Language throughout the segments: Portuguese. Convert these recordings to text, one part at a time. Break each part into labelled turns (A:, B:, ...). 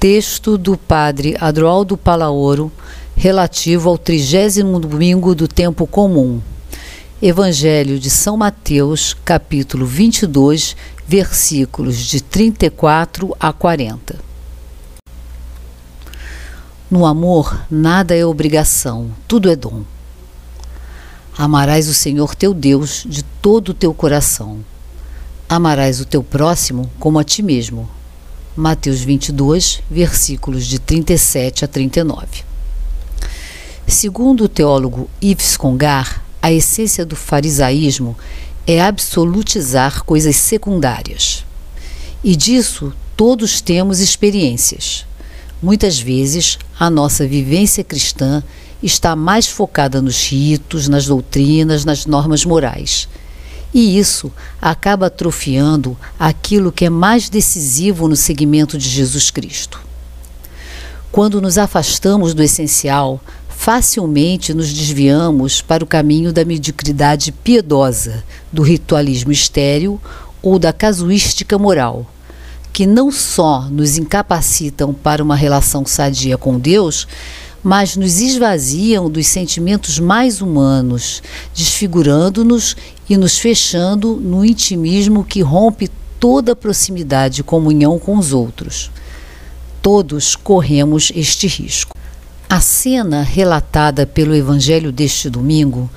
A: Texto do Padre Adroaldo Palaoro, relativo ao trigésimo domingo do tempo comum. Evangelho de São Mateus, capítulo 22, versículos de 34 a 40. No amor, nada é obrigação, tudo é dom. Amarás o Senhor teu Deus de todo o teu coração. Amarás o teu próximo como a ti mesmo. Mateus 22, versículos de 37 a 39. Segundo o teólogo Yves Congar, a essência do farisaísmo é absolutizar coisas secundárias. E disso todos temos experiências. Muitas vezes, a nossa vivência cristã está mais focada nos ritos, nas doutrinas, nas normas morais. E isso acaba atrofiando aquilo que é mais decisivo no seguimento de Jesus Cristo. Quando nos afastamos do essencial, facilmente nos desviamos para o caminho da mediocridade piedosa, do ritualismo estéril ou da casuística moral, que não só nos incapacitam para uma relação sadia com Deus, mas nos esvaziam dos sentimentos mais humanos, desfigurando-nos e nos fechando no intimismo que rompe toda proximidade e comunhão com os outros. Todos corremos este risco. A cena relatada pelo Evangelho deste domingo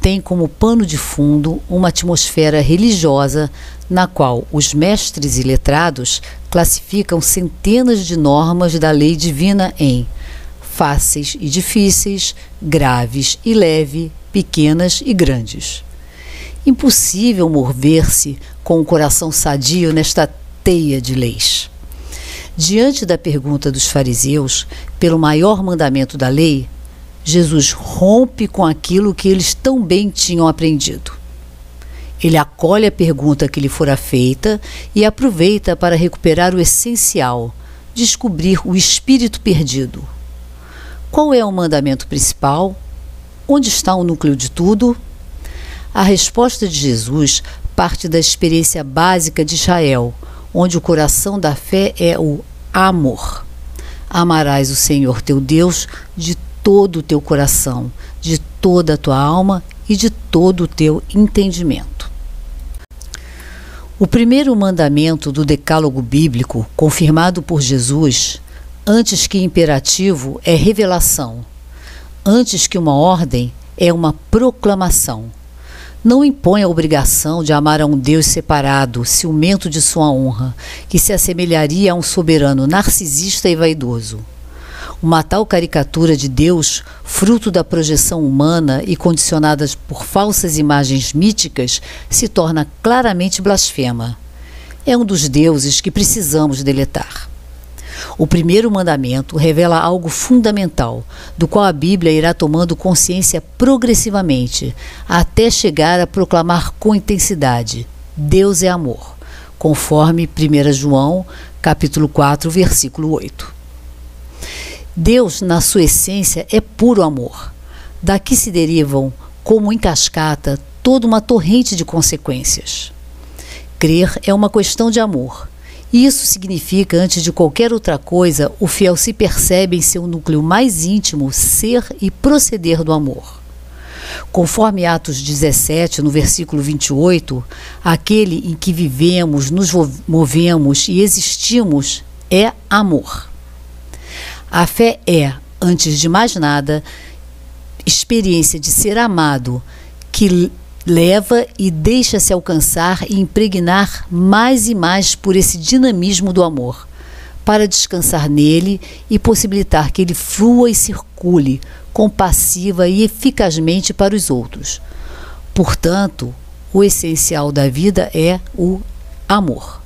A: tem como pano de fundo uma atmosfera religiosa na qual os mestres e letrados classificam centenas de normas da lei divina em fáceis e difíceis, graves e leve, pequenas e grandes. Impossível mover-se com o coração sadio nesta teia de leis. Diante da pergunta dos fariseus pelo maior mandamento da lei, Jesus rompe com aquilo que eles tão bem tinham aprendido. Ele acolhe a pergunta que lhe fora feita e aproveita para recuperar o essencial, descobrir o espírito perdido, qual é o mandamento principal? Onde está o núcleo de tudo? A resposta de Jesus parte da experiência básica de Israel, onde o coração da fé é o amor. Amarás o Senhor teu Deus de todo o teu coração, de toda a tua alma e de todo o teu entendimento. O primeiro mandamento do Decálogo bíblico, confirmado por Jesus, Antes que imperativo é revelação. Antes que uma ordem é uma proclamação. Não impõe a obrigação de amar a um Deus separado, ciumento de sua honra, que se assemelharia a um soberano narcisista e vaidoso. Uma tal caricatura de Deus, fruto da projeção humana e condicionada por falsas imagens míticas, se torna claramente blasfema. É um dos deuses que precisamos deletar. O primeiro mandamento revela algo fundamental, do qual a Bíblia irá tomando consciência progressivamente, até chegar a proclamar com intensidade: Deus é amor, conforme 1 João, capítulo 4, versículo 8. Deus, na sua essência, é puro amor. Daqui se derivam, como em cascata, toda uma torrente de consequências. Crer é uma questão de amor isso significa, antes de qualquer outra coisa, o fiel se percebe em seu núcleo mais íntimo ser e proceder do amor. Conforme Atos 17, no versículo 28, aquele em que vivemos, nos movemos e existimos é amor. A fé é, antes de mais nada, experiência de ser amado, que leva e deixa-se alcançar e impregnar mais e mais por esse dinamismo do amor, para descansar nele e possibilitar que ele flua e circule compassiva e eficazmente para os outros. Portanto, o essencial da vida é o amor.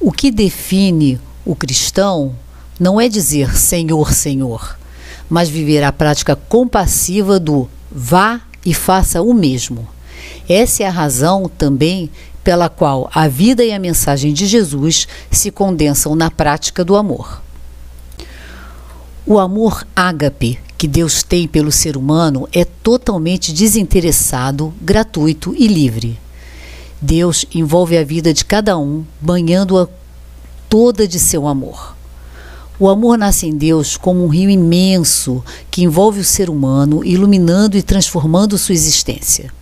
A: O que define o cristão não é dizer Senhor, Senhor, mas viver a prática compassiva do vá e faça o mesmo. Essa é a razão também pela qual a vida e a mensagem de Jesus se condensam na prática do amor. O amor ágape que Deus tem pelo ser humano é totalmente desinteressado, gratuito e livre. Deus envolve a vida de cada um, banhando-a toda de seu amor. O amor nasce em Deus como um rio imenso que envolve o ser humano, iluminando e transformando sua existência.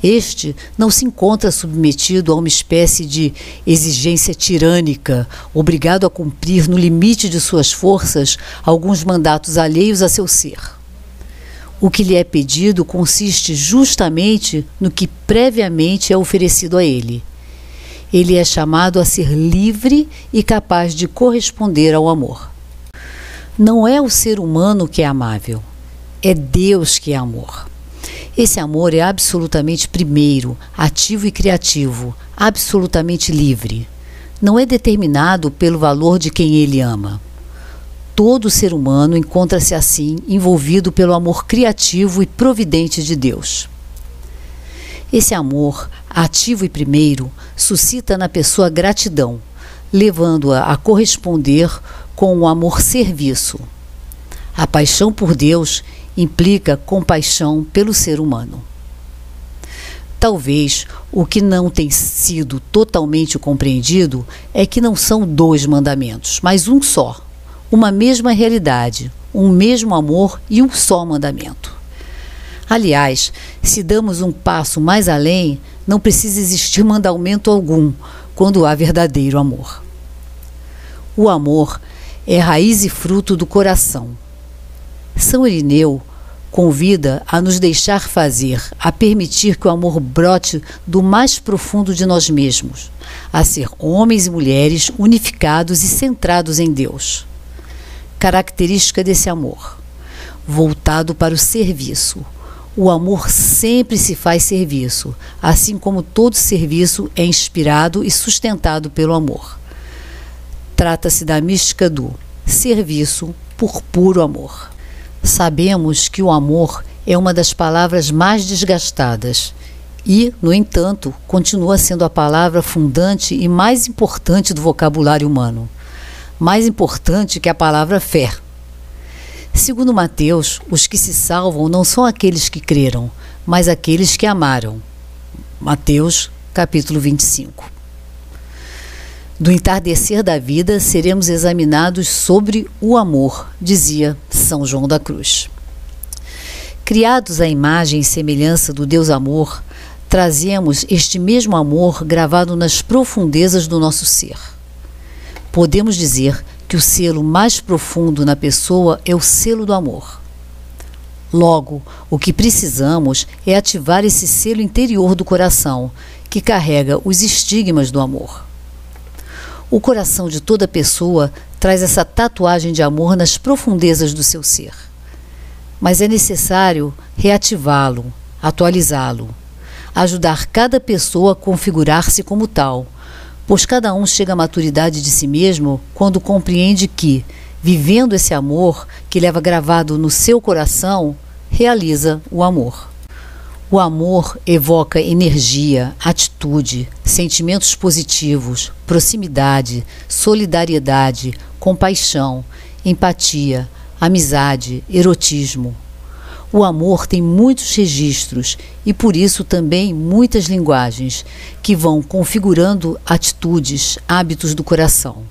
A: Este não se encontra submetido a uma espécie de exigência tirânica, obrigado a cumprir no limite de suas forças alguns mandatos alheios a seu ser. O que lhe é pedido consiste justamente no que previamente é oferecido a ele ele é chamado a ser livre e capaz de corresponder ao amor. Não é o ser humano que é amável, é Deus que é amor. Esse amor é absolutamente primeiro, ativo e criativo, absolutamente livre. Não é determinado pelo valor de quem ele ama. Todo ser humano encontra-se assim envolvido pelo amor criativo e providente de Deus. Esse amor, ativo e primeiro, suscita na pessoa gratidão, levando-a a corresponder com o amor serviço. A paixão por Deus implica compaixão pelo ser humano. Talvez o que não tem sido totalmente compreendido é que não são dois mandamentos, mas um só, uma mesma realidade, um mesmo amor e um só mandamento. Aliás, se damos um passo mais além, não precisa existir mandamento algum quando há verdadeiro amor. O amor é raiz e fruto do coração. São Irineu convida a nos deixar fazer, a permitir que o amor brote do mais profundo de nós mesmos, a ser homens e mulheres unificados e centrados em Deus. Característica desse amor: voltado para o serviço, o amor sempre se faz serviço, assim como todo serviço é inspirado e sustentado pelo amor. Trata-se da mística do serviço por puro amor. Sabemos que o amor é uma das palavras mais desgastadas e, no entanto, continua sendo a palavra fundante e mais importante do vocabulário humano. Mais importante que a palavra fé Segundo Mateus, os que se salvam não são aqueles que creram, mas aqueles que amaram. Mateus, capítulo 25. Do entardecer da vida seremos examinados sobre o amor, dizia São João da Cruz. Criados à imagem e semelhança do Deus Amor, trazemos este mesmo amor gravado nas profundezas do nosso ser. Podemos dizer que o selo mais profundo na pessoa é o selo do amor. Logo, o que precisamos é ativar esse selo interior do coração, que carrega os estigmas do amor. O coração de toda pessoa traz essa tatuagem de amor nas profundezas do seu ser. Mas é necessário reativá-lo, atualizá-lo, ajudar cada pessoa a configurar-se como tal pois cada um chega à maturidade de si mesmo quando compreende que, vivendo esse amor que leva gravado no seu coração, realiza o amor. O amor evoca energia, atitude, sentimentos positivos, proximidade, solidariedade, compaixão, empatia, amizade, erotismo. O amor tem muitos registros e por isso também muitas linguagens que vão configurando atitudes, hábitos do coração.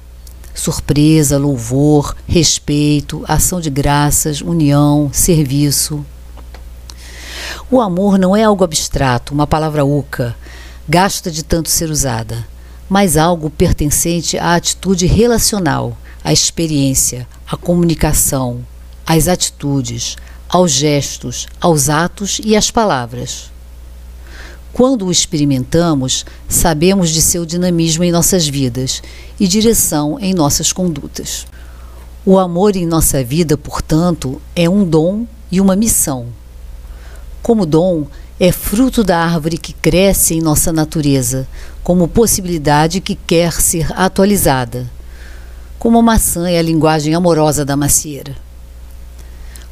A: Surpresa, louvor, respeito, ação de graças, união, serviço. O amor não é algo abstrato, uma palavra oca, gasta de tanto ser usada, mas algo pertencente à atitude relacional, à experiência, à comunicação, às atitudes, aos gestos, aos atos e às palavras. Quando o experimentamos, sabemos de seu dinamismo em nossas vidas e direção em nossas condutas. O amor em nossa vida, portanto, é um dom e uma missão. Como dom, é fruto da árvore que cresce em nossa natureza, como possibilidade que quer ser atualizada. Como a maçã é a linguagem amorosa da macieira.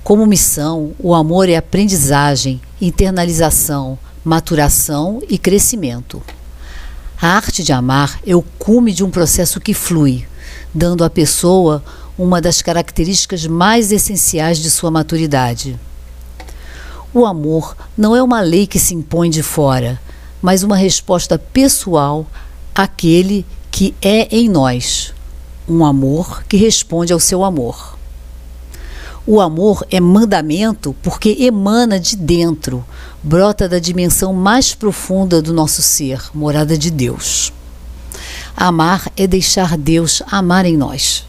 A: Como missão, o amor é aprendizagem, internalização, maturação e crescimento. A arte de amar é o cume de um processo que flui, dando à pessoa uma das características mais essenciais de sua maturidade. O amor não é uma lei que se impõe de fora, mas uma resposta pessoal àquele que é em nós. um amor que responde ao seu amor. O amor é mandamento porque emana de dentro, brota da dimensão mais profunda do nosso ser, morada de Deus. Amar é deixar Deus amar em nós.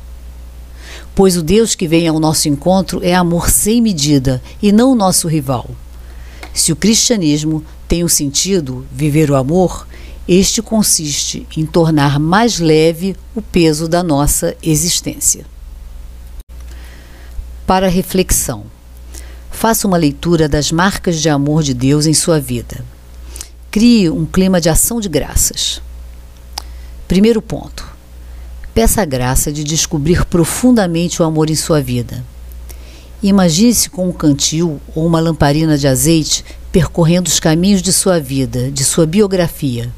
A: Pois o Deus que vem ao nosso encontro é amor sem medida e não o nosso rival. Se o cristianismo tem o sentido, viver o amor, este consiste em tornar mais leve o peso da nossa existência. Para reflexão, faça uma leitura das marcas de amor de Deus em sua vida. Crie um clima de ação de graças. Primeiro ponto. Peça a graça de descobrir profundamente o amor em sua vida. Imagine-se com um cantil ou uma lamparina de azeite percorrendo os caminhos de sua vida, de sua biografia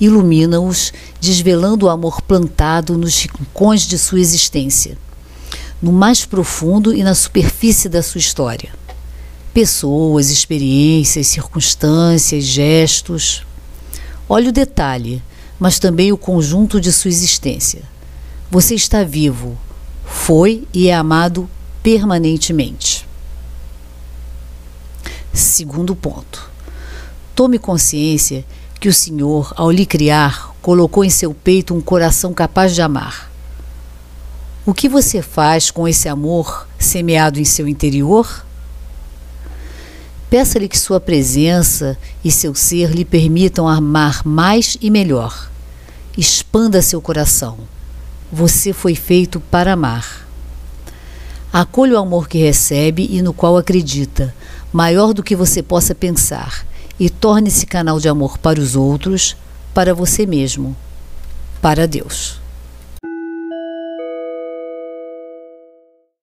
A: ilumina-os, desvelando o amor plantado nos rincões de sua existência, no mais profundo e na superfície da sua história. Pessoas, experiências, circunstâncias, gestos. Olhe o detalhe, mas também o conjunto de sua existência. Você está vivo, foi e é amado permanentemente. Segundo ponto. Tome consciência que o Senhor, ao lhe criar, colocou em seu peito um coração capaz de amar. O que você faz com esse amor semeado em seu interior? Peça-lhe que sua presença e seu ser lhe permitam amar mais e melhor. Expanda seu coração. Você foi feito para amar. Acolha o amor que recebe e no qual acredita, maior do que você possa pensar e torne-se canal de amor para os outros, para você mesmo, para Deus.